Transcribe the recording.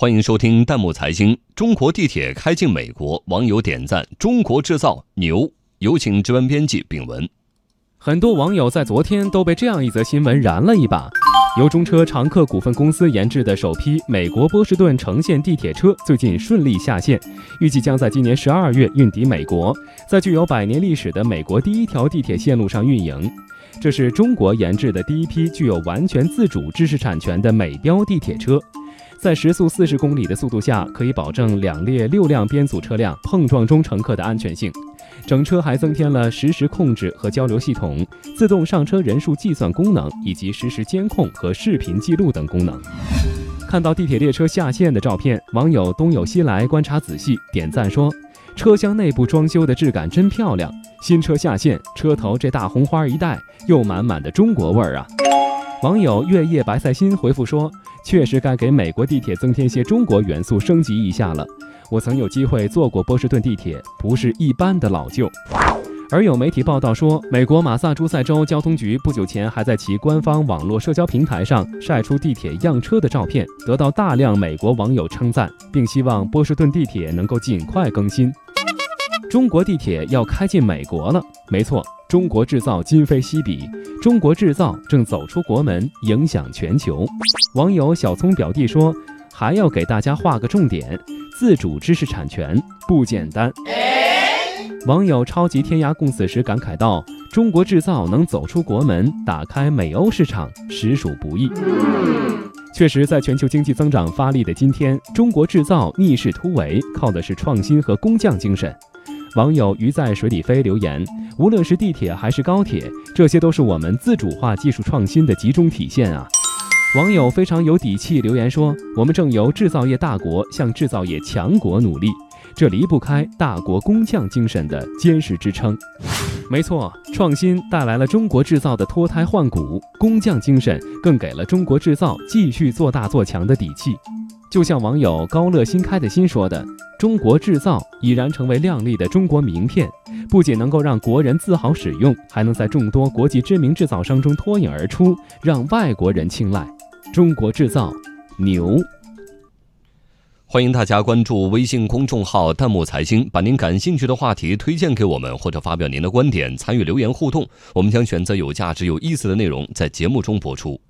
欢迎收听弹幕财经。中国地铁开进美国，网友点赞“中国制造牛”。有请值班编辑丙文。很多网友在昨天都被这样一则新闻燃了一把：由中车长客股份公司研制的首批美国波士顿城线地铁车最近顺利下线，预计将在今年十二月运抵美国，在具有百年历史的美国第一条地铁线路上运营。这是中国研制的第一批具有完全自主知识产权的美标地铁车。在时速四十公里的速度下，可以保证两列六辆编组车辆碰撞中乘客的安全性。整车还增添了实时控制和交流系统、自动上车人数计算功能以及实时监控和视频记录等功能。看到地铁列车下线的照片，网友东有西来观察仔细，点赞说：“车厢内部装修的质感真漂亮，新车下线，车头这大红花一戴，又满满的中国味儿啊！”网友月夜白菜心回复说。确实该给美国地铁增添些中国元素，升级一下了。我曾有机会坐过波士顿地铁，不是一般的老旧。而有媒体报道说，美国马萨诸塞州交通局不久前还在其官方网络社交平台上晒出地铁样车的照片，得到大量美国网友称赞，并希望波士顿地铁能够尽快更新。中国地铁要开进美国了，没错，中国制造今非昔比。中国制造正走出国门，影响全球。网友小葱表弟说：“还要给大家画个重点，自主知识产权不简单。”网友超级天涯共此时感慨道：“中国制造能走出国门，打开美欧市场，实属不易。”确实，在全球经济增长发力的今天，中国制造逆势突围，靠的是创新和工匠精神。网友鱼在水里飞留言：“无论是地铁还是高铁，这些都是我们自主化技术创新的集中体现啊！”网友非常有底气留言说：“我们正由制造业大国向制造业强国努力，这离不开大国工匠精神的坚实支撑。”没错，创新带来了中国制造的脱胎换骨，工匠精神更给了中国制造继续做大做强的底气。就像网友高乐新开的心说的：“中国制造已然成为亮丽的中国名片，不仅能够让国人自豪使用，还能在众多国际知名制造商中脱颖而出，让外国人青睐。中国制造，牛！”欢迎大家关注微信公众号“弹幕财经”，把您感兴趣的话题推荐给我们，或者发表您的观点，参与留言互动，我们将选择有价值、有意思的内容在节目中播出。